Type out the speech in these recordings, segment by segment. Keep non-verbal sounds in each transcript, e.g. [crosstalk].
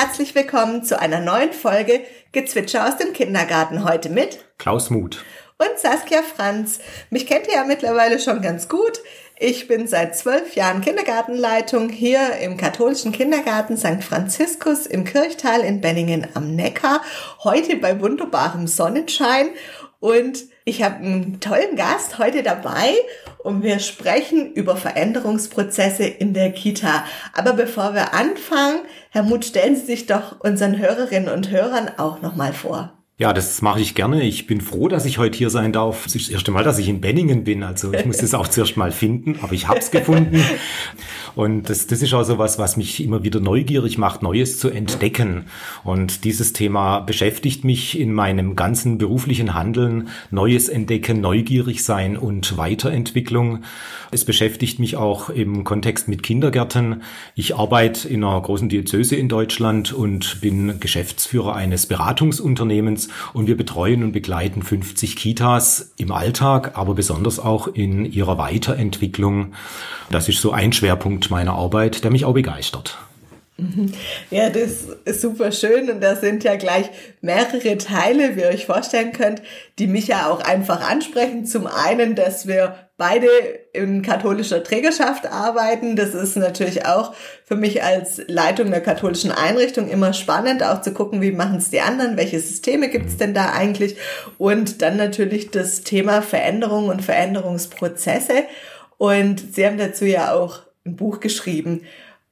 Herzlich willkommen zu einer neuen Folge Gezwitscher aus dem Kindergarten. Heute mit Klaus Muth und Saskia Franz. Mich kennt ihr ja mittlerweile schon ganz gut. Ich bin seit zwölf Jahren Kindergartenleitung hier im katholischen Kindergarten St. Franziskus im Kirchtal in Benningen am Neckar. Heute bei wunderbarem Sonnenschein und ich habe einen tollen Gast heute dabei und wir sprechen über Veränderungsprozesse in der Kita. Aber bevor wir anfangen, Herr Muth, stellen Sie sich doch unseren Hörerinnen und Hörern auch nochmal vor. Ja, das mache ich gerne. Ich bin froh, dass ich heute hier sein darf. Es ist das erste Mal, dass ich in Benningen bin. Also ich muss das auch zuerst mal finden, aber ich habe es gefunden. [laughs] Und das, das ist auch so was, was mich immer wieder neugierig macht, Neues zu entdecken. Und dieses Thema beschäftigt mich in meinem ganzen beruflichen Handeln. Neues entdecken, neugierig sein und Weiterentwicklung. Es beschäftigt mich auch im Kontext mit Kindergärten. Ich arbeite in einer großen Diözese in Deutschland und bin Geschäftsführer eines Beratungsunternehmens und wir betreuen und begleiten 50 Kitas im Alltag, aber besonders auch in ihrer Weiterentwicklung. Das ist so ein Schwerpunkt meiner Arbeit, der mich auch begeistert. Ja, das ist super schön und da sind ja gleich mehrere Teile, wie ihr euch vorstellen könnt, die mich ja auch einfach ansprechen. Zum einen, dass wir beide in katholischer Trägerschaft arbeiten. Das ist natürlich auch für mich als Leitung der katholischen Einrichtung immer spannend, auch zu gucken, wie machen es die anderen, welche Systeme gibt es denn da eigentlich und dann natürlich das Thema Veränderung und Veränderungsprozesse. Und Sie haben dazu ja auch ein Buch geschrieben.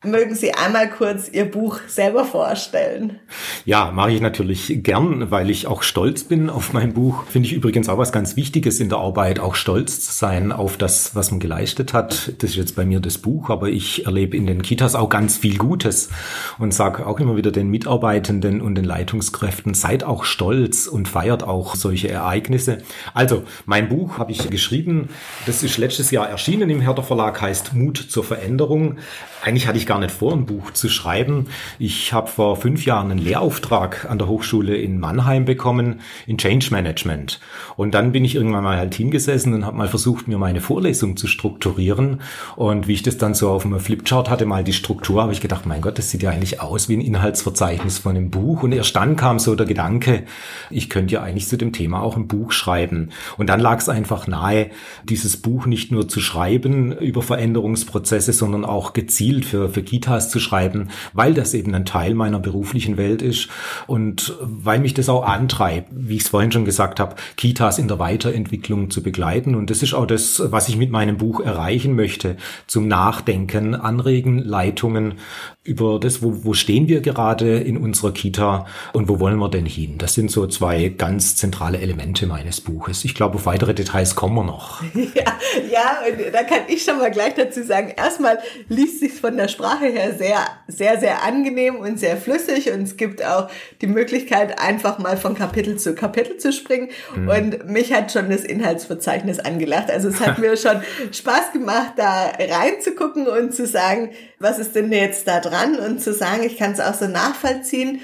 Mögen Sie einmal kurz Ihr Buch selber vorstellen? Ja, mache ich natürlich gern, weil ich auch stolz bin auf mein Buch. Finde ich übrigens auch was ganz Wichtiges in der Arbeit, auch stolz zu sein auf das, was man geleistet hat. Das ist jetzt bei mir das Buch, aber ich erlebe in den Kitas auch ganz viel Gutes und sage auch immer wieder den Mitarbeitenden und den Leitungskräften, seid auch stolz und feiert auch solche Ereignisse. Also, mein Buch habe ich geschrieben, das ist letztes Jahr erschienen im Herder Verlag, heißt Mut zur Veränderung. Eigentlich hatte ich gar nicht vor, ein Buch zu schreiben. Ich habe vor fünf Jahren einen Lehrauftrag an der Hochschule in Mannheim bekommen in Change Management. Und dann bin ich irgendwann mal halt hingesessen und habe mal versucht, mir meine Vorlesung zu strukturieren. Und wie ich das dann so auf einem Flipchart hatte, mal die Struktur, habe ich gedacht, mein Gott, das sieht ja eigentlich aus wie ein Inhaltsverzeichnis von einem Buch. Und erst dann kam so der Gedanke, ich könnte ja eigentlich zu dem Thema auch ein Buch schreiben. Und dann lag es einfach nahe, dieses Buch nicht nur zu schreiben über Veränderungsprozesse, sondern auch gezielt für, für Kitas zu schreiben, weil das eben ein Teil meiner beruflichen Welt ist und weil mich das auch antreibt, wie ich es vorhin schon gesagt habe, Kitas in der Weiterentwicklung zu begleiten. Und das ist auch das, was ich mit meinem Buch erreichen möchte, zum Nachdenken, Anregen, Leitungen über das, wo, wo stehen wir gerade in unserer Kita und wo wollen wir denn hin. Das sind so zwei ganz zentrale Elemente meines Buches. Ich glaube, auf weitere Details kommen wir noch. [laughs] Ja, ja und da kann ich schon mal gleich dazu sagen, erstmal liest sich von der Sprache her sehr, sehr, sehr angenehm und sehr flüssig und es gibt auch die Möglichkeit, einfach mal von Kapitel zu Kapitel zu springen. Mhm. Und mich hat schon das Inhaltsverzeichnis angelacht. Also es hat [laughs] mir schon Spaß gemacht, da reinzugucken und zu sagen, was ist denn jetzt da dran und zu sagen, ich kann es auch so nachvollziehen.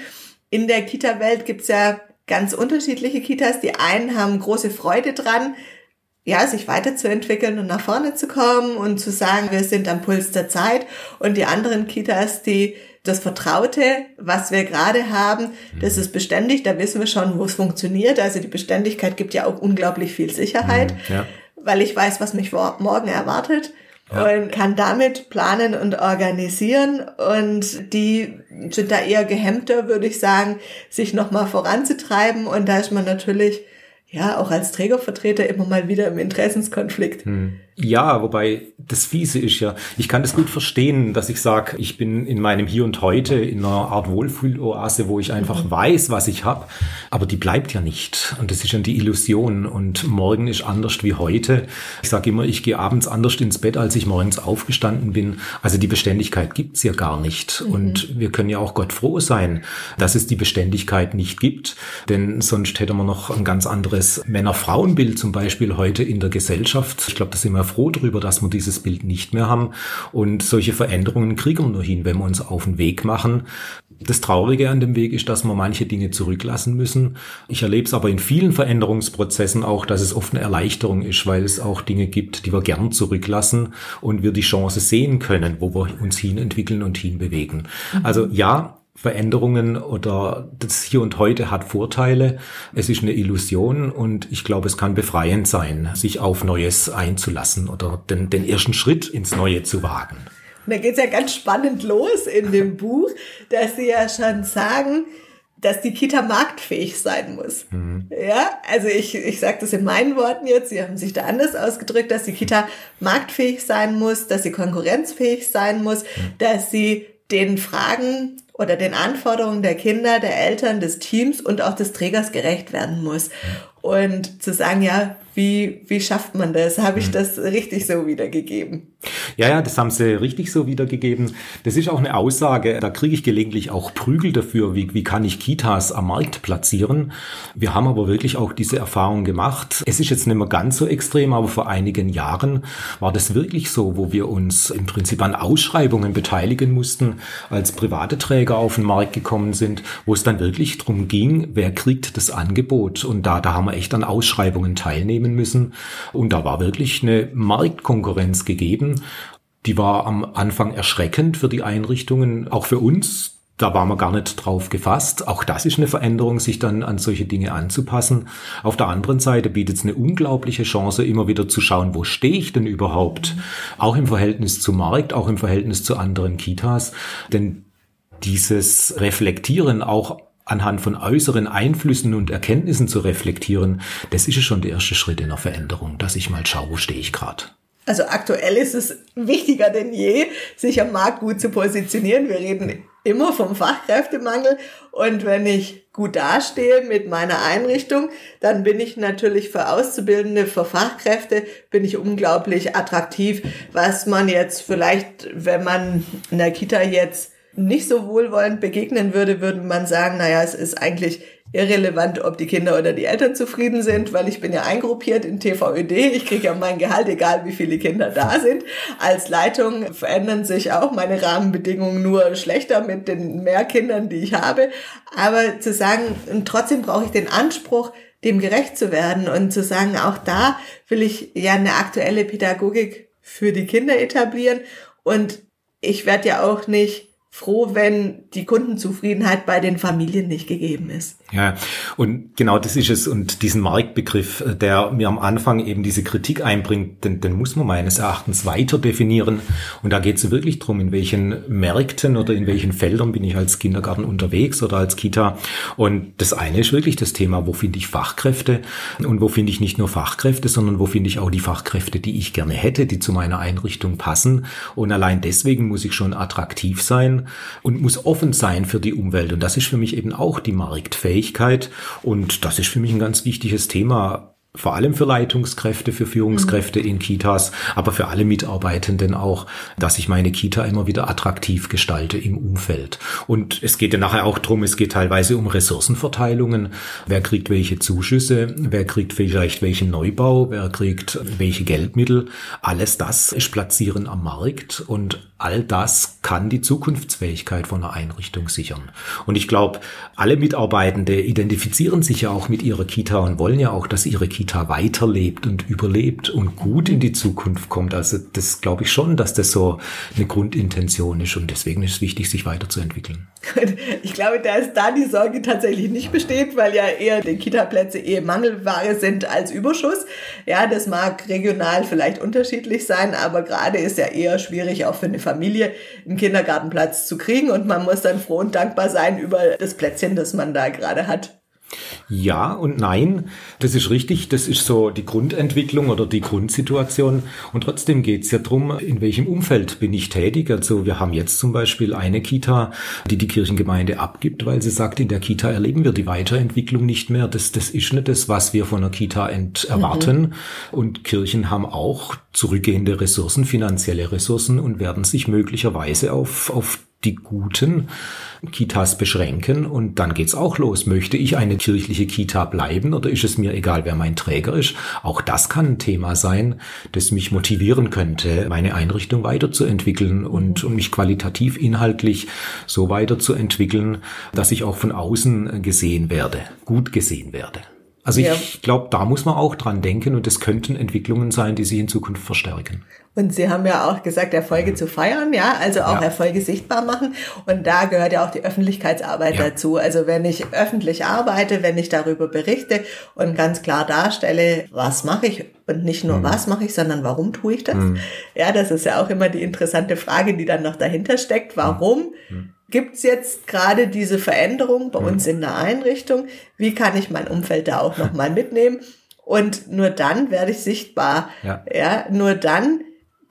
In der Kita-Welt gibt's ja ganz unterschiedliche Kitas. Die einen haben große Freude dran, ja, sich weiterzuentwickeln und nach vorne zu kommen und zu sagen, wir sind am Puls der Zeit. Und die anderen Kitas, die das Vertraute, was wir gerade haben, das ist beständig, da wissen wir schon, wo es funktioniert. Also die Beständigkeit gibt ja auch unglaublich viel Sicherheit, mhm, ja. weil ich weiß, was mich morgen erwartet. Ja. und kann damit planen und organisieren und die sind da eher gehemmter, würde ich sagen, sich nochmal voranzutreiben und da ist man natürlich ja auch als Trägervertreter immer mal wieder im Interessenskonflikt. Hm. Ja, wobei das Fiese ist ja, ich kann das gut verstehen, dass ich sage, ich bin in meinem Hier und Heute in einer Art Wohlfühloase, wo ich einfach mhm. weiß, was ich habe, aber die bleibt ja nicht. Und das ist ja die Illusion. Und morgen ist anders wie heute. Ich sage immer, ich gehe abends anders ins Bett, als ich morgens aufgestanden bin. Also die Beständigkeit gibt's ja gar nicht. Mhm. Und wir können ja auch Gott froh sein, dass es die Beständigkeit nicht gibt. Denn sonst hätte man noch ein ganz anderes Männer-Frauen-Bild zum Beispiel heute in der Gesellschaft. Ich glaube, das sind wir froh darüber, dass wir dieses Bild nicht mehr haben. Und solche Veränderungen kriegen wir nur hin, wenn wir uns auf den Weg machen. Das Traurige an dem Weg ist, dass wir manche Dinge zurücklassen müssen. Ich erlebe es aber in vielen Veränderungsprozessen auch, dass es oft eine Erleichterung ist, weil es auch Dinge gibt, die wir gern zurücklassen und wir die Chance sehen können, wo wir uns hin entwickeln und hinbewegen. Also ja, Veränderungen oder das Hier und Heute hat Vorteile. Es ist eine Illusion und ich glaube, es kann befreiend sein, sich auf Neues einzulassen oder den, den ersten Schritt ins Neue zu wagen. Und da geht's ja ganz spannend los in dem [laughs] Buch, dass Sie ja schon sagen, dass die Kita marktfähig sein muss. Mhm. Ja, also ich, ich sage das in meinen Worten jetzt, Sie haben sich da anders ausgedrückt, dass die Kita marktfähig sein muss, dass sie konkurrenzfähig sein muss, mhm. dass sie den Fragen oder den Anforderungen der Kinder, der Eltern, des Teams und auch des Trägers gerecht werden muss. Und zu sagen, ja, wie, wie schafft man das? Habe ich hm. das richtig so wiedergegeben? Ja, ja, das haben sie richtig so wiedergegeben. Das ist auch eine Aussage, da kriege ich gelegentlich auch Prügel dafür, wie, wie kann ich Kitas am Markt platzieren. Wir haben aber wirklich auch diese Erfahrung gemacht. Es ist jetzt nicht mehr ganz so extrem, aber vor einigen Jahren war das wirklich so, wo wir uns im Prinzip an Ausschreibungen beteiligen mussten, als private Träger auf den Markt gekommen sind, wo es dann wirklich darum ging, wer kriegt das Angebot. Und da, da haben wir echt an Ausschreibungen teilnehmen nehmen müssen. Und da war wirklich eine Marktkonkurrenz gegeben. Die war am Anfang erschreckend für die Einrichtungen, auch für uns. Da waren wir gar nicht drauf gefasst. Auch das ist eine Veränderung, sich dann an solche Dinge anzupassen. Auf der anderen Seite bietet es eine unglaubliche Chance, immer wieder zu schauen, wo stehe ich denn überhaupt? Auch im Verhältnis zum Markt, auch im Verhältnis zu anderen Kitas. Denn dieses Reflektieren auch anhand von äußeren Einflüssen und Erkenntnissen zu reflektieren, das ist schon der erste Schritt in der Veränderung, dass ich mal schaue, wo stehe ich gerade. Also aktuell ist es wichtiger denn je, sich am Markt gut zu positionieren. Wir reden immer vom Fachkräftemangel und wenn ich gut dastehe mit meiner Einrichtung, dann bin ich natürlich für Auszubildende, für Fachkräfte, bin ich unglaublich attraktiv, was man jetzt vielleicht, wenn man in der Kita jetzt nicht so wohlwollend begegnen würde, würde man sagen, naja, es ist eigentlich irrelevant, ob die Kinder oder die Eltern zufrieden sind, weil ich bin ja eingruppiert in TVÖD. Ich kriege ja mein Gehalt, egal wie viele Kinder da sind. Als Leitung verändern sich auch meine Rahmenbedingungen nur schlechter mit den mehr Kindern, die ich habe. Aber zu sagen, trotzdem brauche ich den Anspruch, dem gerecht zu werden und zu sagen, auch da will ich ja eine aktuelle Pädagogik für die Kinder etablieren und ich werde ja auch nicht froh, wenn die Kundenzufriedenheit bei den Familien nicht gegeben ist. Ja, und genau das ist es. Und diesen Marktbegriff, äh, der mir am Anfang eben diese Kritik einbringt, den, den muss man meines Erachtens weiter definieren. Und da geht es wirklich drum, in welchen Märkten oder in welchen Feldern bin ich als Kindergarten unterwegs oder als Kita. Und das eine ist wirklich das Thema, wo finde ich Fachkräfte und wo finde ich nicht nur Fachkräfte, sondern wo finde ich auch die Fachkräfte, die ich gerne hätte, die zu meiner Einrichtung passen. Und allein deswegen muss ich schon attraktiv sein und muss offen sein für die Umwelt. Und das ist für mich eben auch die Marktfähigkeit. Und das ist für mich ein ganz wichtiges Thema vor allem für Leitungskräfte, für Führungskräfte mhm. in Kitas, aber für alle Mitarbeitenden auch, dass ich meine Kita immer wieder attraktiv gestalte im Umfeld. Und es geht ja nachher auch drum, es geht teilweise um Ressourcenverteilungen. Wer kriegt welche Zuschüsse? Wer kriegt vielleicht welchen Neubau? Wer kriegt welche Geldmittel? Alles das ist Platzieren am Markt und all das kann die Zukunftsfähigkeit von einer Einrichtung sichern. Und ich glaube, alle Mitarbeitende identifizieren sich ja auch mit ihrer Kita und wollen ja auch, dass ihre Kita weiterlebt und überlebt und gut in die Zukunft kommt. Also das glaube ich schon, dass das so eine Grundintention ist und deswegen ist es wichtig, sich weiterzuentwickeln. Ich glaube, dass da die Sorge tatsächlich nicht besteht, weil ja eher die Kita-Plätze eher Mangelware sind als Überschuss. Ja, das mag regional vielleicht unterschiedlich sein, aber gerade ist ja eher schwierig, auch für eine Familie einen Kindergartenplatz zu kriegen und man muss dann froh und dankbar sein über das Plätzchen, das man da gerade hat. Ja und nein, das ist richtig, das ist so die Grundentwicklung oder die Grundsituation. Und trotzdem geht es ja drum, in welchem Umfeld bin ich tätig. Also wir haben jetzt zum Beispiel eine Kita, die die Kirchengemeinde abgibt, weil sie sagt, in der Kita erleben wir die Weiterentwicklung nicht mehr. Das, das ist nicht das, was wir von der Kita ent erwarten. Mhm. Und Kirchen haben auch zurückgehende Ressourcen, finanzielle Ressourcen und werden sich möglicherweise auf, auf die guten Kitas beschränken und dann geht's auch los. Möchte ich eine kirchliche Kita bleiben oder ist es mir egal, wer mein Träger ist? Auch das kann ein Thema sein, das mich motivieren könnte, meine Einrichtung weiterzuentwickeln und, und mich qualitativ inhaltlich so weiterzuentwickeln, dass ich auch von außen gesehen werde, gut gesehen werde. Also ja. ich glaube, da muss man auch dran denken und das könnten Entwicklungen sein, die sich in Zukunft verstärken. Und Sie haben ja auch gesagt, Erfolge mhm. zu feiern, ja, also auch ja. Erfolge sichtbar machen. Und da gehört ja auch die Öffentlichkeitsarbeit ja. dazu. Also wenn ich öffentlich arbeite, wenn ich darüber berichte und ganz klar darstelle, was mache ich und nicht nur mhm. was mache ich, sondern warum tue ich das? Mhm. Ja, das ist ja auch immer die interessante Frage, die dann noch dahinter steckt. Warum? Mhm gibt es jetzt gerade diese Veränderung bei uns in der Einrichtung? Wie kann ich mein Umfeld da auch nochmal [laughs] mitnehmen? Und nur dann werde ich sichtbar. Ja. ja, nur dann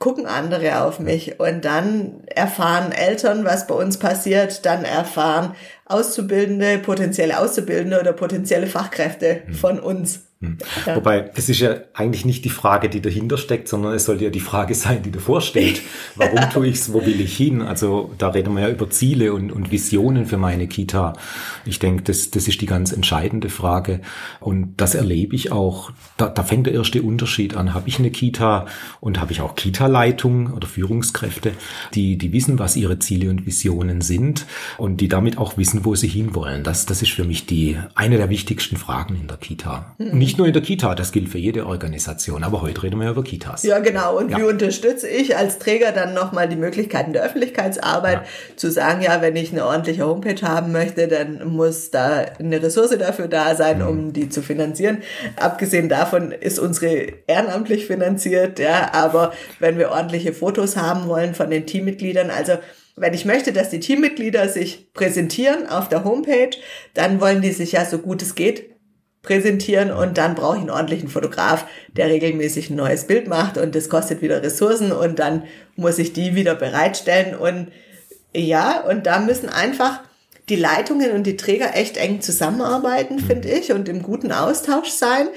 gucken andere auf mich und dann erfahren Eltern, was bei uns passiert, dann erfahren Auszubildende, potenzielle Auszubildende oder potenzielle Fachkräfte mhm. von uns. Hm. Ja. Wobei, das ist ja eigentlich nicht die Frage, die dahinter steckt, sondern es sollte ja die Frage sein, die davor steht. [laughs] Warum tue ich es? Wo will ich hin? Also da reden wir ja über Ziele und, und Visionen für meine Kita. Ich denke, das, das ist die ganz entscheidende Frage. Und das erlebe ich auch. Da, da fängt der erste Unterschied an. Habe ich eine Kita und habe ich auch Kita-Leitung oder Führungskräfte, die, die wissen, was ihre Ziele und Visionen sind und die damit auch wissen, wo sie hinwollen. Das, das ist für mich die eine der wichtigsten Fragen in der Kita. Mhm. Nicht nur in der Kita, das gilt für jede Organisation, aber heute reden wir über Kitas. Ja, genau. Und ja. wie unterstütze ich als Träger dann nochmal die Möglichkeiten der Öffentlichkeitsarbeit, ja. zu sagen, ja, wenn ich eine ordentliche Homepage haben möchte, dann muss da eine Ressource dafür da sein, mhm. um die zu finanzieren. Abgesehen davon ist unsere ehrenamtlich finanziert, ja, aber wenn wir ordentliche Fotos haben wollen von den Teammitgliedern, also wenn ich möchte, dass die Teammitglieder sich präsentieren auf der Homepage, dann wollen die sich ja so gut es geht präsentieren und dann brauche ich einen ordentlichen Fotograf, der regelmäßig ein neues Bild macht und das kostet wieder Ressourcen und dann muss ich die wieder bereitstellen und ja, und da müssen einfach die Leitungen und die Träger echt eng zusammenarbeiten, finde ich, und im guten Austausch sein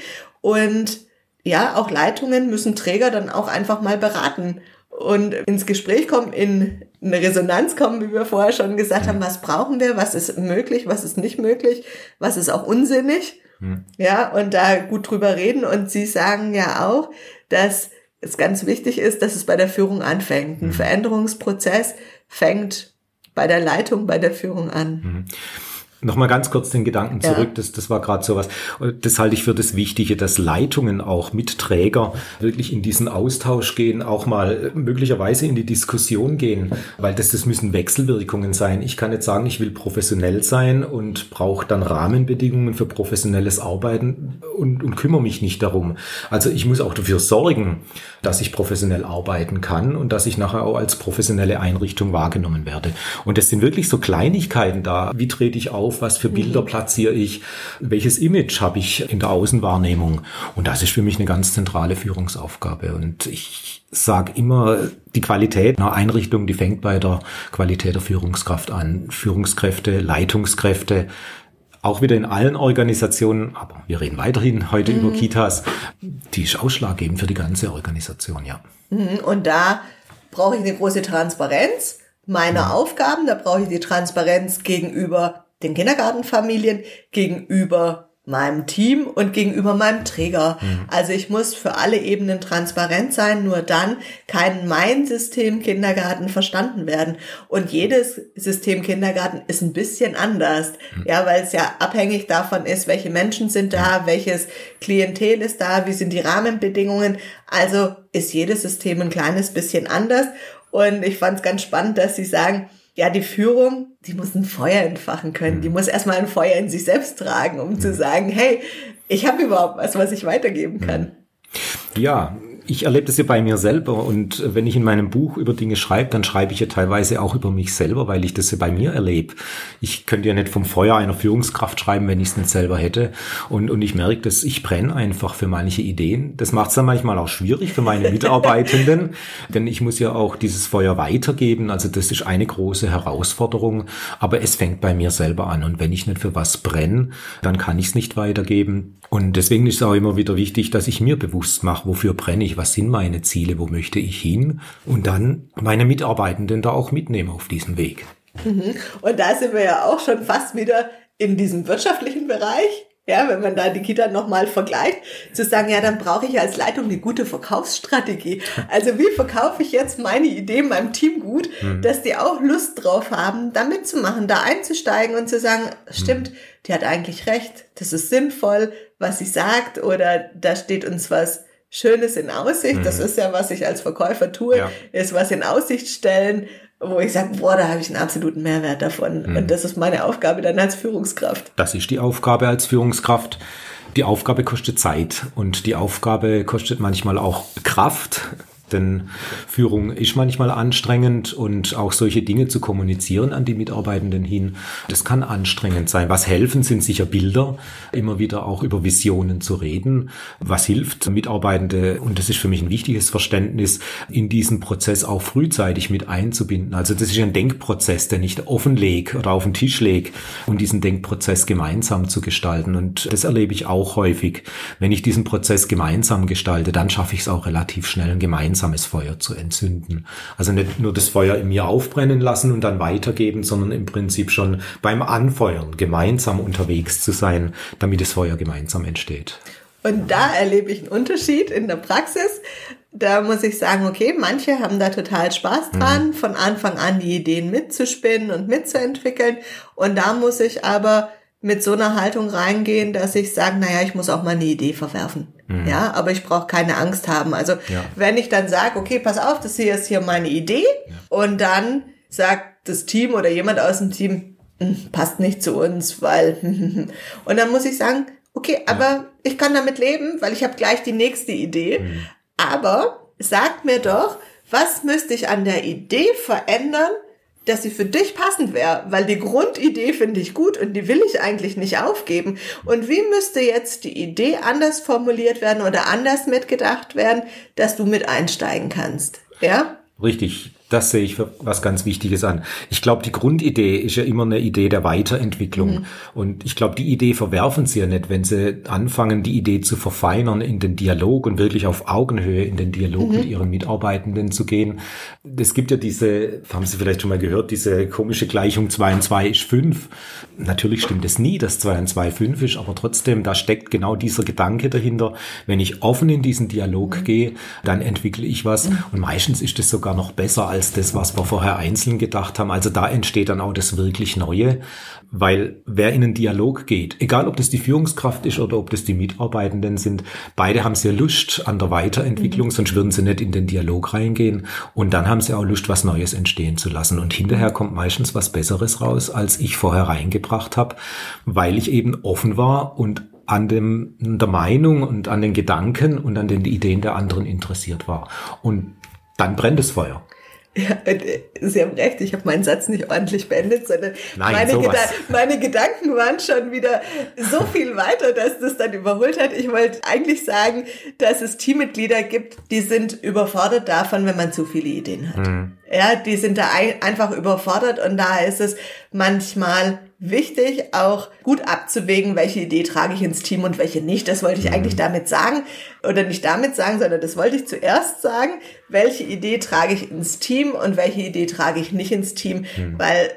und ja, auch Leitungen müssen Träger dann auch einfach mal beraten und ins Gespräch kommen, in eine Resonanz kommen, wie wir vorher schon gesagt haben, was brauchen wir, was ist möglich, was ist nicht möglich, was ist auch unsinnig. Hm. Ja, und da gut drüber reden. Und Sie sagen ja auch, dass es ganz wichtig ist, dass es bei der Führung anfängt. Ein hm. Veränderungsprozess fängt bei der Leitung, bei der Führung an. Hm. Nochmal ganz kurz den Gedanken zurück, ja. das, das war gerade sowas. Das halte ich für das Wichtige, dass Leitungen auch mit Träger wirklich in diesen Austausch gehen, auch mal möglicherweise in die Diskussion gehen, weil das, das müssen Wechselwirkungen sein. Ich kann jetzt sagen, ich will professionell sein und brauche dann Rahmenbedingungen für professionelles Arbeiten und, und kümmere mich nicht darum. Also ich muss auch dafür sorgen, dass ich professionell arbeiten kann und dass ich nachher auch als professionelle Einrichtung wahrgenommen werde. Und das sind wirklich so Kleinigkeiten da. Wie trete ich auf? Auf, was für Bilder mhm. platziere ich, welches Image habe ich in der Außenwahrnehmung. Und das ist für mich eine ganz zentrale Führungsaufgabe. Und ich sage immer, die Qualität einer Einrichtung, die fängt bei der Qualität der Führungskraft an. Führungskräfte, Leitungskräfte, auch wieder in allen Organisationen, aber wir reden weiterhin heute mhm. über Kitas, die ist ausschlaggebend für die ganze Organisation, ja. Mhm. Und da brauche ich eine große Transparenz meiner ja. Aufgaben, da brauche ich die Transparenz gegenüber den Kindergartenfamilien, gegenüber meinem Team und gegenüber meinem Träger. Mhm. Also ich muss für alle Ebenen transparent sein, nur dann kann mein System Kindergarten verstanden werden. Und jedes System Kindergarten ist ein bisschen anders, mhm. ja, weil es ja abhängig davon ist, welche Menschen sind da, welches Klientel ist da, wie sind die Rahmenbedingungen. Also ist jedes System ein kleines bisschen anders. Und ich fand es ganz spannend, dass Sie sagen, ja, die Führung, die muss ein Feuer entfachen können. Die mhm. muss erstmal ein Feuer in sich selbst tragen, um zu mhm. sagen, hey, ich habe überhaupt was, was ich weitergeben kann. Ja, ich erlebe das ja bei mir selber und wenn ich in meinem Buch über Dinge schreibe, dann schreibe ich ja teilweise auch über mich selber, weil ich das ja bei mir erlebe. Ich könnte ja nicht vom Feuer einer Führungskraft schreiben, wenn ich es nicht selber hätte. Und, und ich merke, dass ich brenne einfach für manche Ideen. Das macht es dann manchmal auch schwierig für meine Mitarbeitenden, [laughs] denn ich muss ja auch dieses Feuer weitergeben. Also das ist eine große Herausforderung, aber es fängt bei mir selber an. Und wenn ich nicht für was brenne, dann kann ich es nicht weitergeben. Und deswegen ist es auch immer wieder wichtig, dass ich mir bewusst mache, wofür brenne ich, was sind meine Ziele, wo möchte ich hin und dann meine Mitarbeitenden da auch mitnehmen auf diesem Weg. Mhm. Und da sind wir ja auch schon fast wieder in diesem wirtschaftlichen Bereich. Ja, wenn man da die Kita nochmal vergleicht, zu sagen, ja, dann brauche ich als Leitung eine gute Verkaufsstrategie. Also wie verkaufe ich jetzt meine Idee meinem Team gut, mhm. dass die auch Lust drauf haben, da mitzumachen, da einzusteigen und zu sagen, stimmt, mhm. die hat eigentlich recht, das ist sinnvoll, was sie sagt oder da steht uns was Schönes in Aussicht. Mhm. Das ist ja, was ich als Verkäufer tue, ja. ist was in Aussicht stellen, wo ich sage, boah, da habe ich einen absoluten Mehrwert davon. Mhm. Und das ist meine Aufgabe dann als Führungskraft. Das ist die Aufgabe als Führungskraft. Die Aufgabe kostet Zeit und die Aufgabe kostet manchmal auch Kraft. Denn Führung ist manchmal anstrengend und auch solche Dinge zu kommunizieren an die Mitarbeitenden hin, das kann anstrengend sein. Was helfen, sind sicher Bilder, immer wieder auch über Visionen zu reden. Was hilft, Mitarbeitende, und das ist für mich ein wichtiges Verständnis, in diesen Prozess auch frühzeitig mit einzubinden. Also das ist ein Denkprozess, den ich offenleg oder auf den Tisch lege, um diesen Denkprozess gemeinsam zu gestalten. Und das erlebe ich auch häufig. Wenn ich diesen Prozess gemeinsam gestalte, dann schaffe ich es auch relativ schnell, gemeinsam gemeinsames Feuer zu entzünden. Also nicht nur das Feuer in mir aufbrennen lassen und dann weitergeben, sondern im Prinzip schon beim Anfeuern gemeinsam unterwegs zu sein, damit das Feuer gemeinsam entsteht. Und da erlebe ich einen Unterschied in der Praxis. Da muss ich sagen, okay, manche haben da total Spaß dran, mhm. von Anfang an die Ideen mitzuspinnen und mitzuentwickeln. Und da muss ich aber mit so einer Haltung reingehen, dass ich sage, naja, ich muss auch mal eine Idee verwerfen. Mhm. Ja, aber ich brauche keine Angst haben. Also ja. wenn ich dann sage, okay, pass auf, das hier ist hier meine Idee ja. und dann sagt das Team oder jemand aus dem Team, hm, passt nicht zu uns, weil [laughs] und dann muss ich sagen, okay, aber ja. ich kann damit leben, weil ich habe gleich die nächste Idee. Mhm. Aber sagt mir doch, was müsste ich an der Idee verändern, dass sie für dich passend wäre, weil die Grundidee finde ich gut und die will ich eigentlich nicht aufgeben. Und wie müsste jetzt die Idee anders formuliert werden oder anders mitgedacht werden, dass du mit einsteigen kannst? Ja? Richtig. Das sehe ich für was ganz Wichtiges an. Ich glaube, die Grundidee ist ja immer eine Idee der Weiterentwicklung. Mhm. Und ich glaube, die Idee verwerfen sie ja nicht, wenn sie anfangen, die Idee zu verfeinern in den Dialog und wirklich auf Augenhöhe in den Dialog mhm. mit ihren Mitarbeitenden zu gehen. Es gibt ja diese, haben Sie vielleicht schon mal gehört, diese komische Gleichung 2 und 2 ist 5. Natürlich stimmt es nie, dass 2 und 2 5 ist, aber trotzdem, da steckt genau dieser Gedanke dahinter. Wenn ich offen in diesen Dialog mhm. gehe, dann entwickle ich was. Mhm. Und meistens ist es sogar noch besser als das, was wir vorher einzeln gedacht haben. Also da entsteht dann auch das wirklich Neue, weil wer in einen Dialog geht, egal ob das die Führungskraft ist oder ob das die Mitarbeitenden sind, beide haben sehr Lust an der Weiterentwicklung, mhm. sonst würden sie nicht in den Dialog reingehen und dann haben sie auch Lust, was Neues entstehen zu lassen und hinterher kommt meistens was Besseres raus, als ich vorher reingebracht habe, weil ich eben offen war und an dem, der Meinung und an den Gedanken und an den Ideen der anderen interessiert war. Und dann brennt das Feuer. [laughs] Ja, äh, Sie haben recht, ich habe meinen Satz nicht ordentlich beendet, sondern Nein, meine, Geda meine, Gedanken waren schon wieder so [laughs] viel weiter, dass das dann überholt hat. Ich wollte eigentlich sagen, dass es Teammitglieder gibt, die sind überfordert davon, wenn man zu viele Ideen hat. Mhm. Ja, die sind da ein einfach überfordert und da ist es manchmal wichtig, auch gut abzuwägen, welche Idee trage ich ins Team und welche nicht. Das wollte ich eigentlich mhm. damit sagen. Oder nicht damit sagen, sondern das wollte ich zuerst sagen. Welche Idee trage ich ins Team und welche Idee trage ich nicht ins Team? Mhm. Weil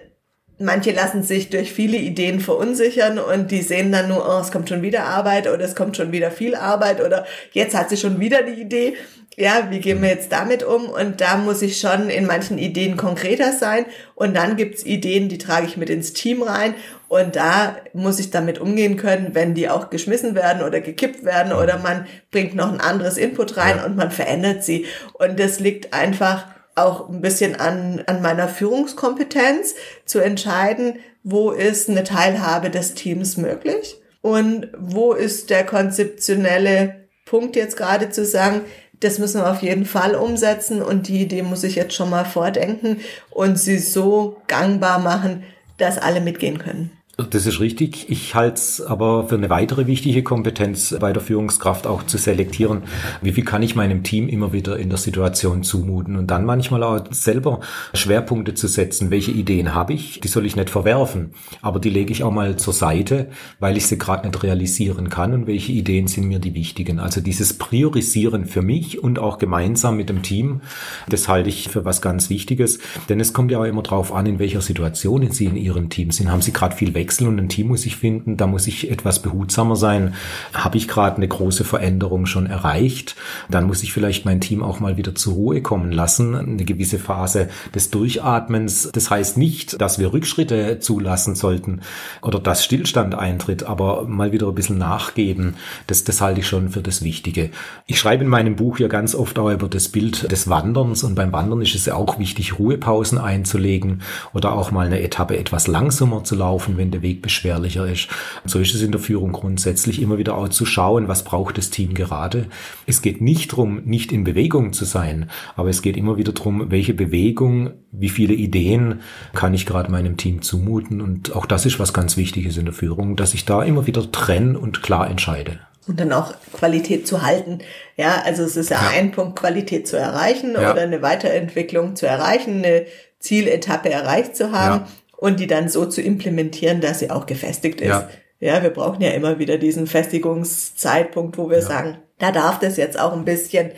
manche lassen sich durch viele Ideen verunsichern und die sehen dann nur, oh, es kommt schon wieder Arbeit oder es kommt schon wieder viel Arbeit oder jetzt hat sie schon wieder die Idee ja, wie gehen wir jetzt damit um? Und da muss ich schon in manchen Ideen konkreter sein. Und dann gibt's Ideen, die trage ich mit ins Team rein. Und da muss ich damit umgehen können, wenn die auch geschmissen werden oder gekippt werden oder man bringt noch ein anderes Input rein ja. und man verändert sie. Und das liegt einfach auch ein bisschen an, an meiner Führungskompetenz zu entscheiden, wo ist eine Teilhabe des Teams möglich und wo ist der konzeptionelle Punkt jetzt gerade zu sagen, das müssen wir auf jeden Fall umsetzen und die Idee muss ich jetzt schon mal vordenken und sie so gangbar machen, dass alle mitgehen können. Das ist richtig. Ich halte es aber für eine weitere wichtige Kompetenz bei der Führungskraft auch zu selektieren, wie viel kann ich meinem Team immer wieder in der Situation zumuten und dann manchmal auch selber Schwerpunkte zu setzen. Welche Ideen habe ich? Die soll ich nicht verwerfen, aber die lege ich auch mal zur Seite, weil ich sie gerade nicht realisieren kann und welche Ideen sind mir die wichtigen. Also dieses Priorisieren für mich und auch gemeinsam mit dem Team, das halte ich für was ganz Wichtiges, denn es kommt ja auch immer drauf an, in welcher Situation Sie in Ihrem Team sind. Haben Sie gerade viel weg Wechsel und ein Team muss ich finden, da muss ich etwas behutsamer sein. Habe ich gerade eine große Veränderung schon erreicht, dann muss ich vielleicht mein Team auch mal wieder zur Ruhe kommen lassen, eine gewisse Phase des Durchatmens. Das heißt nicht, dass wir Rückschritte zulassen sollten oder dass Stillstand eintritt, aber mal wieder ein bisschen nachgeben, das, das halte ich schon für das Wichtige. Ich schreibe in meinem Buch ja ganz oft auch über das Bild des Wanderns und beim Wandern ist es ja auch wichtig, Ruhepausen einzulegen oder auch mal eine Etappe etwas langsamer zu laufen, wenn der Weg beschwerlicher ist. So ist es in der Führung grundsätzlich immer wieder auch zu schauen, was braucht das Team gerade. Es geht nicht darum, nicht in Bewegung zu sein, aber es geht immer wieder darum, welche Bewegung, wie viele Ideen kann ich gerade meinem Team zumuten. Und auch das ist was ganz Wichtiges in der Führung, dass ich da immer wieder trenne und klar entscheide und dann auch Qualität zu halten. Ja, also es ist ja, ja. ein Punkt, Qualität zu erreichen ja. oder eine Weiterentwicklung zu erreichen, eine Zieletappe erreicht zu haben ja. Und die dann so zu implementieren, dass sie auch gefestigt ist. Ja, wir brauchen ja immer wieder diesen Festigungszeitpunkt, wo wir sagen, da darf das jetzt auch ein bisschen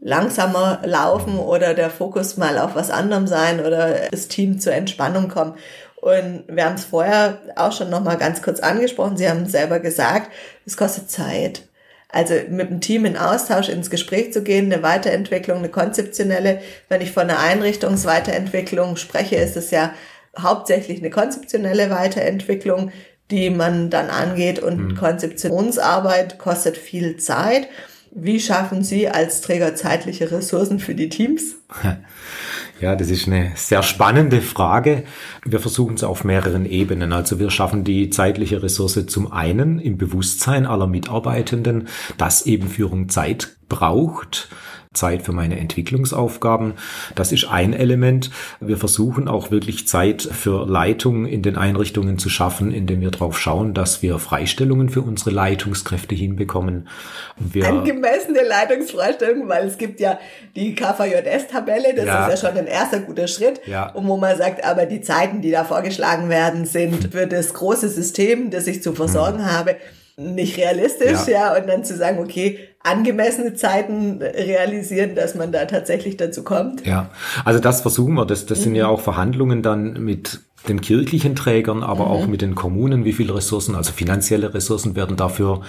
langsamer laufen oder der Fokus mal auf was anderem sein oder das Team zur Entspannung kommen. Und wir haben es vorher auch schon noch mal ganz kurz angesprochen. Sie haben selber gesagt, es kostet Zeit. Also mit dem Team in Austausch ins Gespräch zu gehen, eine Weiterentwicklung, eine konzeptionelle. Wenn ich von einer Einrichtungsweiterentwicklung spreche, ist es ja hauptsächlich eine konzeptionelle Weiterentwicklung, die man dann angeht. Und mhm. Konzeptionsarbeit kostet viel Zeit. Wie schaffen Sie als Träger zeitliche Ressourcen für die Teams? [laughs] Ja, das ist eine sehr spannende Frage. Wir versuchen es auf mehreren Ebenen. Also wir schaffen die zeitliche Ressource zum einen im Bewusstsein aller Mitarbeitenden, dass eben Führung Zeit braucht Zeit für meine Entwicklungsaufgaben. Das ist ein Element. Wir versuchen auch wirklich Zeit für Leitung in den Einrichtungen zu schaffen, indem wir darauf schauen, dass wir Freistellungen für unsere Leitungskräfte hinbekommen. Wir Angemessene Leitungsfreistellungen, weil es gibt ja die KVJS-Tabelle, das ja. ist ja schon ein erster guter Schritt. Ja. Und wo man sagt, aber die Zeiten, die da vorgeschlagen werden, sind für das große System, das ich zu versorgen hm. habe, nicht realistisch, ja. ja, und dann zu sagen, okay, angemessene Zeiten realisieren, dass man da tatsächlich dazu kommt. Ja, also das versuchen wir. Das, das mhm. sind ja auch Verhandlungen dann mit den kirchlichen Trägern, aber mhm. auch mit den Kommunen, wie viele Ressourcen, also finanzielle Ressourcen werden dafür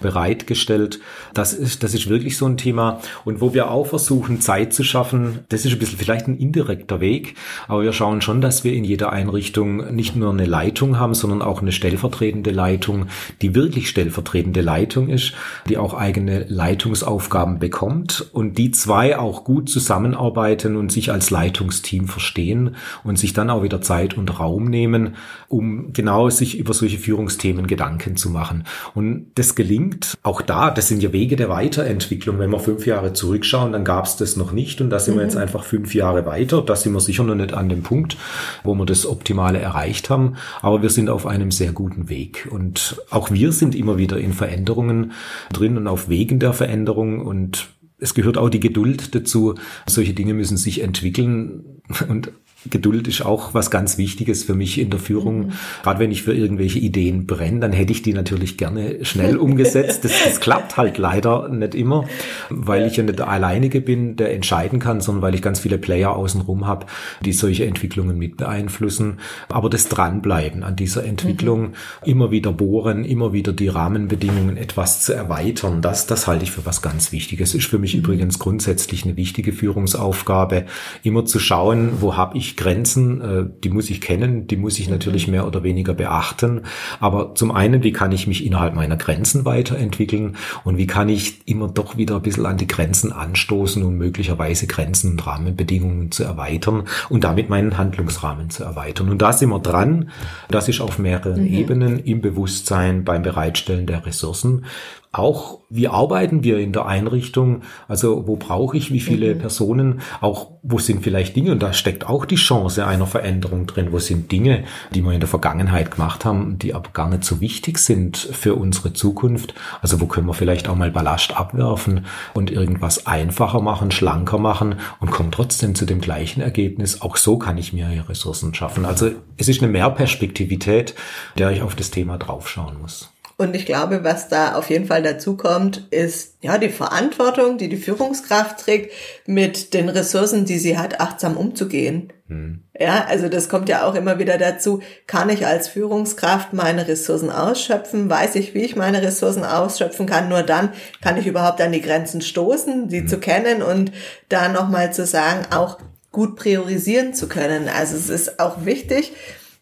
bereitgestellt. Das ist, das ist wirklich so ein Thema. Und wo wir auch versuchen, Zeit zu schaffen, das ist ein bisschen vielleicht ein indirekter Weg, aber wir schauen schon, dass wir in jeder Einrichtung nicht nur eine Leitung haben, sondern auch eine stellvertretende Leitung, die wirklich stellvertretende Leitung ist, die auch eigene Leitungsaufgaben bekommt und die zwei auch gut zusammenarbeiten und sich als Leitungsteam verstehen und sich dann auch wieder Zeit und Raum nehmen, um genau sich über solche Führungsthemen Gedanken zu machen. Und das gelingt auch da, das sind ja Wege der Weiterentwicklung. Wenn wir fünf Jahre zurückschauen, dann gab es das noch nicht und da sind mhm. wir jetzt einfach fünf Jahre weiter. Da sind wir sicher noch nicht an dem Punkt, wo wir das Optimale erreicht haben, aber wir sind auf einem sehr guten Weg. Und auch wir sind immer wieder in Veränderungen drin und auf Wegen der Veränderung und es gehört auch die Geduld dazu. Solche Dinge müssen sich entwickeln und Geduld ist auch was ganz Wichtiges für mich in der Führung. Mhm. Gerade wenn ich für irgendwelche Ideen brenne, dann hätte ich die natürlich gerne schnell [laughs] umgesetzt. Das, das klappt halt leider nicht immer, weil ich ja nicht der alleinige bin, der entscheiden kann, sondern weil ich ganz viele Player außenrum habe, die solche Entwicklungen mit beeinflussen. Aber das Dranbleiben an dieser Entwicklung, mhm. immer wieder bohren, immer wieder die Rahmenbedingungen etwas zu erweitern, das, das halte ich für was ganz Wichtiges. Ist für mich mhm. übrigens grundsätzlich eine wichtige Führungsaufgabe, immer zu schauen, wo habe ich Grenzen, äh, die muss ich kennen, die muss ich natürlich mhm. mehr oder weniger beachten. Aber zum einen, wie kann ich mich innerhalb meiner Grenzen weiterentwickeln und wie kann ich immer doch wieder ein bisschen an die Grenzen anstoßen und möglicherweise Grenzen und Rahmenbedingungen zu erweitern und damit meinen Handlungsrahmen zu erweitern. Und da sind wir dran. Das ist auf mehreren mhm. Ebenen im Bewusstsein beim Bereitstellen der Ressourcen auch, wie arbeiten wir in der Einrichtung? Also, wo brauche ich wie viele mhm. Personen? Auch, wo sind vielleicht Dinge? Und da steckt auch die Chance einer Veränderung drin. Wo sind Dinge, die wir in der Vergangenheit gemacht haben, die aber gar nicht so wichtig sind für unsere Zukunft? Also, wo können wir vielleicht auch mal Ballast abwerfen und irgendwas einfacher machen, schlanker machen und kommen trotzdem zu dem gleichen Ergebnis? Auch so kann ich mir Ressourcen schaffen. Also, es ist eine Mehrperspektivität, der ich auf das Thema draufschauen muss. Und ich glaube, was da auf jeden Fall dazu kommt, ist ja die Verantwortung, die die Führungskraft trägt, mit den Ressourcen, die sie hat, achtsam umzugehen. Mhm. Ja, also das kommt ja auch immer wieder dazu. Kann ich als Führungskraft meine Ressourcen ausschöpfen? Weiß ich, wie ich meine Ressourcen ausschöpfen kann? Nur dann kann ich überhaupt an die Grenzen stoßen, sie mhm. zu kennen und da nochmal zu sagen, auch gut priorisieren zu können. Also es ist auch wichtig,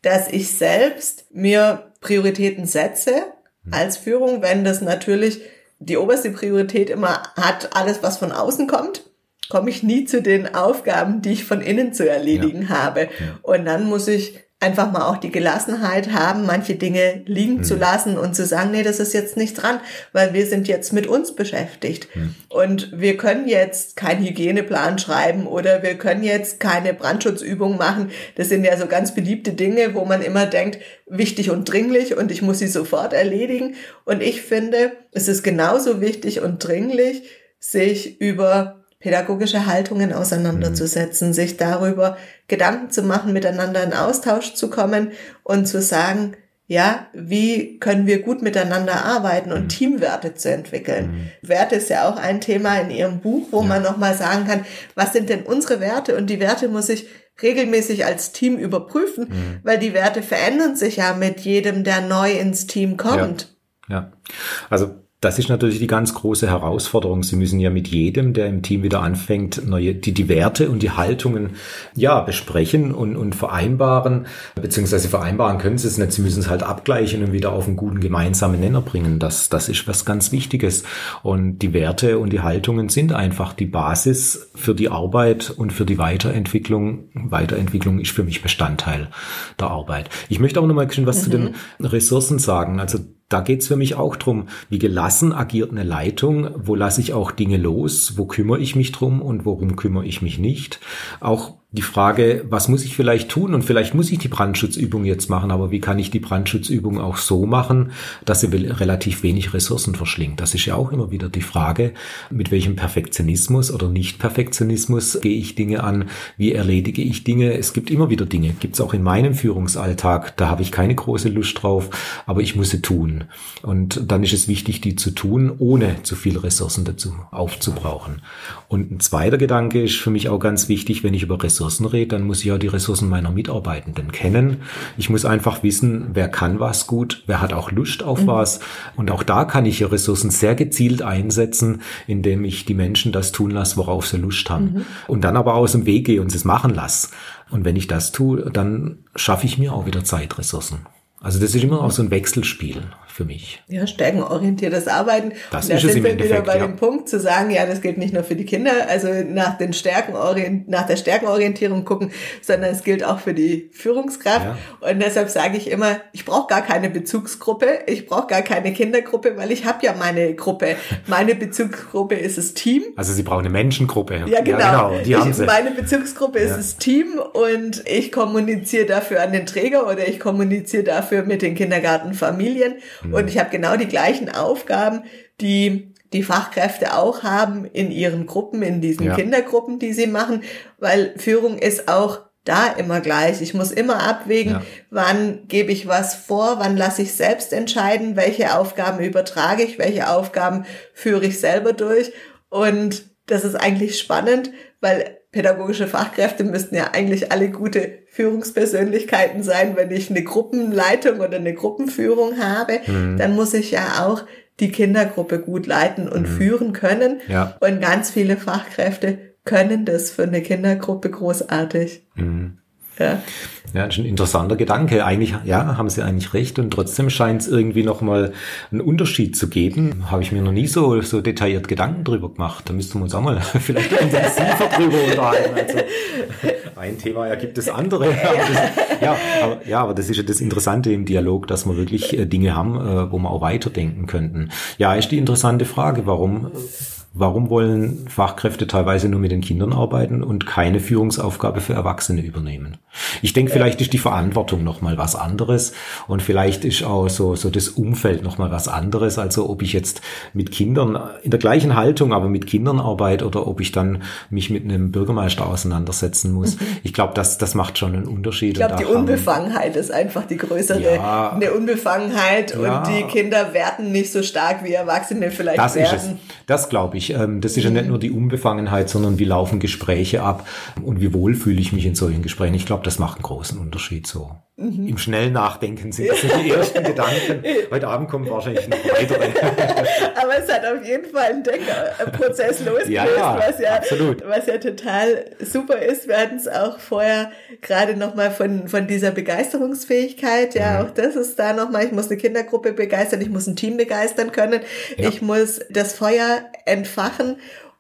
dass ich selbst mir Prioritäten setze. Als Führung, wenn das natürlich die oberste Priorität immer hat, alles, was von außen kommt komme ich nie zu den Aufgaben, die ich von innen zu erledigen ja. habe. Und dann muss ich einfach mal auch die Gelassenheit haben, manche Dinge liegen mhm. zu lassen und zu sagen, nee, das ist jetzt nicht dran, weil wir sind jetzt mit uns beschäftigt. Mhm. Und wir können jetzt keinen Hygieneplan schreiben oder wir können jetzt keine Brandschutzübung machen. Das sind ja so ganz beliebte Dinge, wo man immer denkt, wichtig und dringlich und ich muss sie sofort erledigen. Und ich finde, es ist genauso wichtig und dringlich, sich über pädagogische Haltungen auseinanderzusetzen, mhm. sich darüber Gedanken zu machen, miteinander in Austausch zu kommen und zu sagen, ja, wie können wir gut miteinander arbeiten und mhm. Teamwerte zu entwickeln. Mhm. Werte ist ja auch ein Thema in Ihrem Buch, wo ja. man nochmal sagen kann, was sind denn unsere Werte? Und die Werte muss ich regelmäßig als Team überprüfen, mhm. weil die Werte verändern sich ja mit jedem, der neu ins Team kommt. Ja, ja. also das ist natürlich die ganz große Herausforderung. Sie müssen ja mit jedem, der im Team wieder anfängt, neue, die, die Werte und die Haltungen, ja, besprechen und, und vereinbaren, beziehungsweise vereinbaren können Sie es nicht. Sie müssen es halt abgleichen und wieder auf einen guten gemeinsamen Nenner bringen. Das, das ist was ganz Wichtiges. Und die Werte und die Haltungen sind einfach die Basis für die Arbeit und für die Weiterentwicklung. Weiterentwicklung ist für mich Bestandteil der Arbeit. Ich möchte auch noch mal was mhm. zu den mhm. Ressourcen sagen. Also da geht's für mich auch drum, wie gelassen agiert eine Leitung, wo lasse ich auch Dinge los, wo kümmere ich mich drum? Und worum kümmere ich mich nicht. Auch die Frage, was muss ich vielleicht tun? Und vielleicht muss ich die Brandschutzübung jetzt machen, aber wie kann ich die Brandschutzübung auch so machen, dass sie relativ wenig Ressourcen verschlingt? Das ist ja auch immer wieder die Frage, mit welchem Perfektionismus oder Nicht-Perfektionismus gehe ich Dinge an? Wie erledige ich Dinge? Es gibt immer wieder Dinge, gibt es auch in meinem Führungsalltag, da habe ich keine große Lust drauf, aber ich muss sie tun. Und dann ist es wichtig, die zu tun, ohne zu viel Ressourcen dazu aufzubrauchen. Und ein zweiter Gedanke ist für mich auch ganz wichtig, wenn ich über Ressourcen Ressourcen rede, dann muss ich ja die Ressourcen meiner Mitarbeitenden kennen. Ich muss einfach wissen, wer kann was gut, wer hat auch Lust auf mhm. was. Und auch da kann ich ja Ressourcen sehr gezielt einsetzen, indem ich die Menschen das tun lasse, worauf sie Lust haben. Mhm. Und dann aber aus dem Weg gehe und es machen lasse. Und wenn ich das tue, dann schaffe ich mir auch wieder Zeitressourcen. Also das ist immer auch so ein Wechselspiel für mich. Ja, stärkenorientiertes Arbeiten. Das und da ist im wir wieder bei ja. dem Punkt zu sagen, ja, das gilt nicht nur für die Kinder, also nach den Stärkenorient nach der Stärkenorientierung gucken, sondern es gilt auch für die Führungskraft. Ja. Und deshalb sage ich immer, ich brauche gar keine Bezugsgruppe, ich brauche gar keine Kindergruppe, weil ich habe ja meine Gruppe. Meine Bezugsgruppe ist das Team. Also Sie brauchen eine Menschengruppe. Ja, genau. Ja, genau. Die haben ich, Sie. Meine Bezugsgruppe ist das Team und ich kommuniziere dafür an den Träger oder ich kommuniziere dafür mit den Kindergartenfamilien. Mhm. Und ich habe genau die gleichen Aufgaben, die die Fachkräfte auch haben in ihren Gruppen, in diesen ja. Kindergruppen, die sie machen, weil Führung ist auch da immer gleich. Ich muss immer abwägen, ja. wann gebe ich was vor, wann lasse ich selbst entscheiden, welche Aufgaben übertrage ich, welche Aufgaben führe ich selber durch. Und das ist eigentlich spannend, weil pädagogische Fachkräfte müssten ja eigentlich alle gute Führungspersönlichkeiten sein. Wenn ich eine Gruppenleitung oder eine Gruppenführung habe, mhm. dann muss ich ja auch die Kindergruppe gut leiten und mhm. führen können. Ja. Und ganz viele Fachkräfte können das für eine Kindergruppe großartig. Mhm. Ja. Ja, das ist ein interessanter Gedanke. Eigentlich, ja, haben Sie eigentlich recht. Und trotzdem scheint es irgendwie nochmal einen Unterschied zu geben. Habe ich mir noch nie so, so detailliert Gedanken drüber gemacht. Da müssten wir uns auch mal [laughs] vielleicht intensiver drüber unterhalten. Also, ein Thema ergibt das andere. Aber das, ja, aber, ja, aber das ist ja das Interessante im Dialog, dass wir wirklich äh, Dinge haben, äh, wo wir auch weiterdenken könnten. Ja, ist die interessante Frage, warum Warum wollen Fachkräfte teilweise nur mit den Kindern arbeiten und keine Führungsaufgabe für Erwachsene übernehmen? Ich denke, vielleicht ist die Verantwortung noch mal was anderes und vielleicht ist auch so so das Umfeld noch mal was anderes. Also ob ich jetzt mit Kindern in der gleichen Haltung, aber mit Kindern arbeite oder ob ich dann mich mit einem Bürgermeister auseinandersetzen muss. Mhm. Ich glaube, das das macht schon einen Unterschied. Ich glaube, die Unbefangenheit ist einfach die größere ja, eine Unbefangenheit ja, und die Kinder werden nicht so stark wie Erwachsene vielleicht das werden. Ist es. Das glaube ich ich. Ähm, das ist ja nicht nur die Unbefangenheit, sondern wie laufen Gespräche ab und wie wohl fühle ich mich in solchen Gesprächen. Ich glaube, das macht einen großen Unterschied so. Mhm. Im schnellen Nachdenken sind das die [laughs] ersten Gedanken. Heute Abend kommen wahrscheinlich noch weitere. [laughs] Aber es hat auf jeden Fall einen Denkprozess [laughs] losgelöst, ja, ja, was, ja, absolut. was ja total super ist. Wir hatten es auch vorher gerade nochmal von, von dieser Begeisterungsfähigkeit. Ja, mhm. auch das ist da nochmal. Ich muss eine Kindergruppe begeistern, ich muss ein Team begeistern können. Ja. Ich muss das Feuer entfachen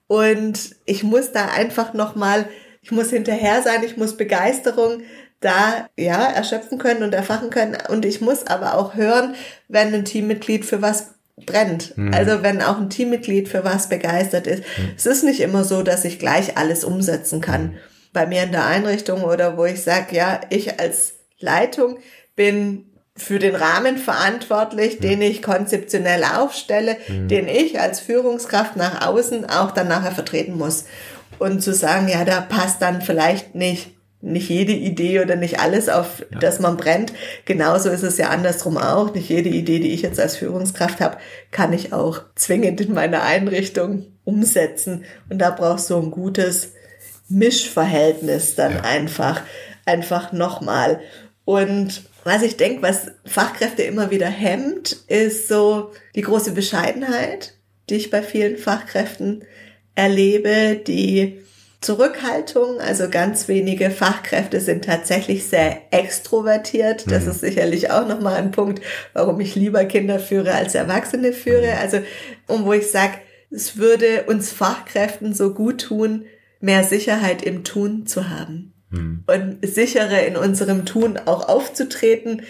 und ich muss da einfach nochmal, ich muss hinterher sein, ich muss Begeisterung da ja erschöpfen können und erfachen können. Und ich muss aber auch hören, wenn ein Teammitglied für was brennt. Mhm. Also wenn auch ein Teammitglied für was begeistert ist. Mhm. Es ist nicht immer so, dass ich gleich alles umsetzen kann. Mhm. Bei mir in der Einrichtung oder wo ich sage, ja, ich als Leitung bin für den Rahmen verantwortlich, den ich konzeptionell aufstelle, mhm. den ich als Führungskraft nach außen auch dann nachher vertreten muss. Und zu sagen, ja, da passt dann vielleicht nicht nicht jede Idee oder nicht alles, auf ja. das man brennt. Genauso ist es ja andersrum auch. Nicht jede Idee, die ich jetzt als Führungskraft habe, kann ich auch zwingend in meiner Einrichtung umsetzen. Und da brauchst du ein gutes Mischverhältnis dann ja. einfach, einfach nochmal. Und was ich denke, was Fachkräfte immer wieder hemmt, ist so die große Bescheidenheit, die ich bei vielen Fachkräften erlebe, die Zurückhaltung. Also ganz wenige Fachkräfte sind tatsächlich sehr extrovertiert. Das mhm. ist sicherlich auch nochmal ein Punkt, warum ich lieber Kinder führe als Erwachsene führe. Mhm. Also, um wo ich sage, es würde uns Fachkräften so gut tun, mehr Sicherheit im Tun zu haben. Mhm. Und sicherer in unserem Tun auch aufzutreten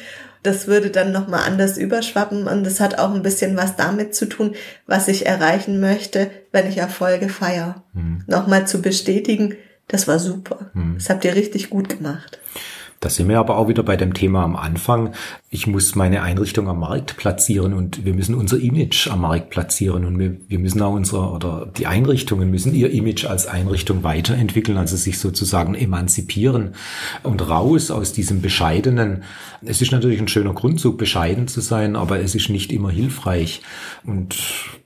das würde dann nochmal anders überschwappen und das hat auch ein bisschen was damit zu tun, was ich erreichen möchte, wenn ich Erfolge feiere. Mhm. Nochmal zu bestätigen, das war super. Mhm. Das habt ihr richtig gut gemacht. Da sind wir aber auch wieder bei dem Thema am Anfang. Ich muss meine Einrichtung am Markt platzieren und wir müssen unser Image am Markt platzieren und wir, wir müssen auch unsere oder die Einrichtungen müssen ihr Image als Einrichtung weiterentwickeln, also sich sozusagen emanzipieren und raus aus diesem bescheidenen. Es ist natürlich ein schöner Grundzug, bescheiden zu sein, aber es ist nicht immer hilfreich. Und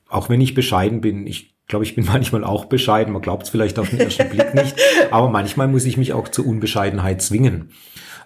auch wenn ich bescheiden bin, ich glaube, ich bin [laughs] manchmal auch bescheiden. Man glaubt es vielleicht auf den ersten Blick nicht. [laughs] Aber manchmal muss ich mich auch zur Unbescheidenheit zwingen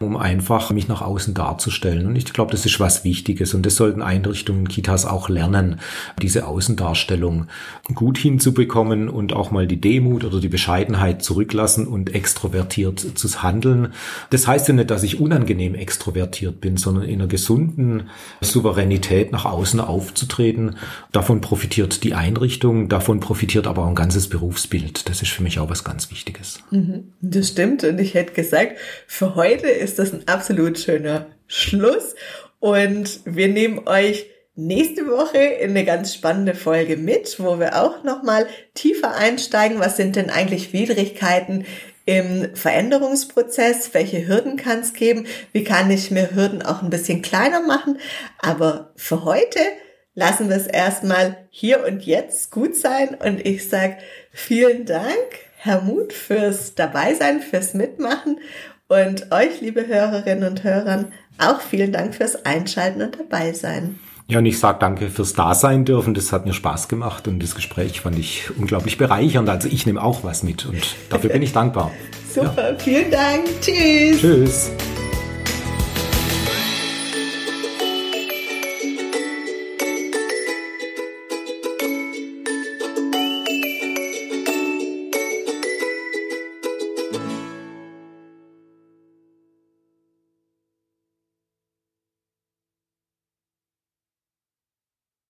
um einfach mich nach außen darzustellen. Und ich glaube, das ist was Wichtiges und das sollten Einrichtungen, Kitas auch lernen, diese Außendarstellung gut hinzubekommen und auch mal die Demut oder die Bescheidenheit zurücklassen und extrovertiert zu handeln. Das heißt ja nicht, dass ich unangenehm extrovertiert bin, sondern in einer gesunden Souveränität nach außen aufzutreten. Davon profitiert die Einrichtung, davon profitiert aber auch ein ganzes Berufsbild. Das ist für mich auch was ganz Wichtiges. Mhm. Das stimmt und ich hätte gesagt, für heute ist ist das ein absolut schöner Schluss. Und wir nehmen euch nächste Woche in eine ganz spannende Folge mit, wo wir auch nochmal tiefer einsteigen. Was sind denn eigentlich Widrigkeiten im Veränderungsprozess? Welche Hürden kann es geben? Wie kann ich mir Hürden auch ein bisschen kleiner machen? Aber für heute lassen wir es erstmal hier und jetzt gut sein. Und ich sage vielen Dank, Herr Mut, fürs Dabeisein, fürs Mitmachen und euch, liebe Hörerinnen und Hörer, auch vielen Dank fürs Einschalten und dabei sein. Ja, und ich sage danke fürs Dasein dürfen. Das hat mir Spaß gemacht und das Gespräch fand ich unglaublich bereichernd. Also ich nehme auch was mit und dafür bin ich dankbar. [laughs] Super, ja. vielen Dank. Tschüss. Tschüss.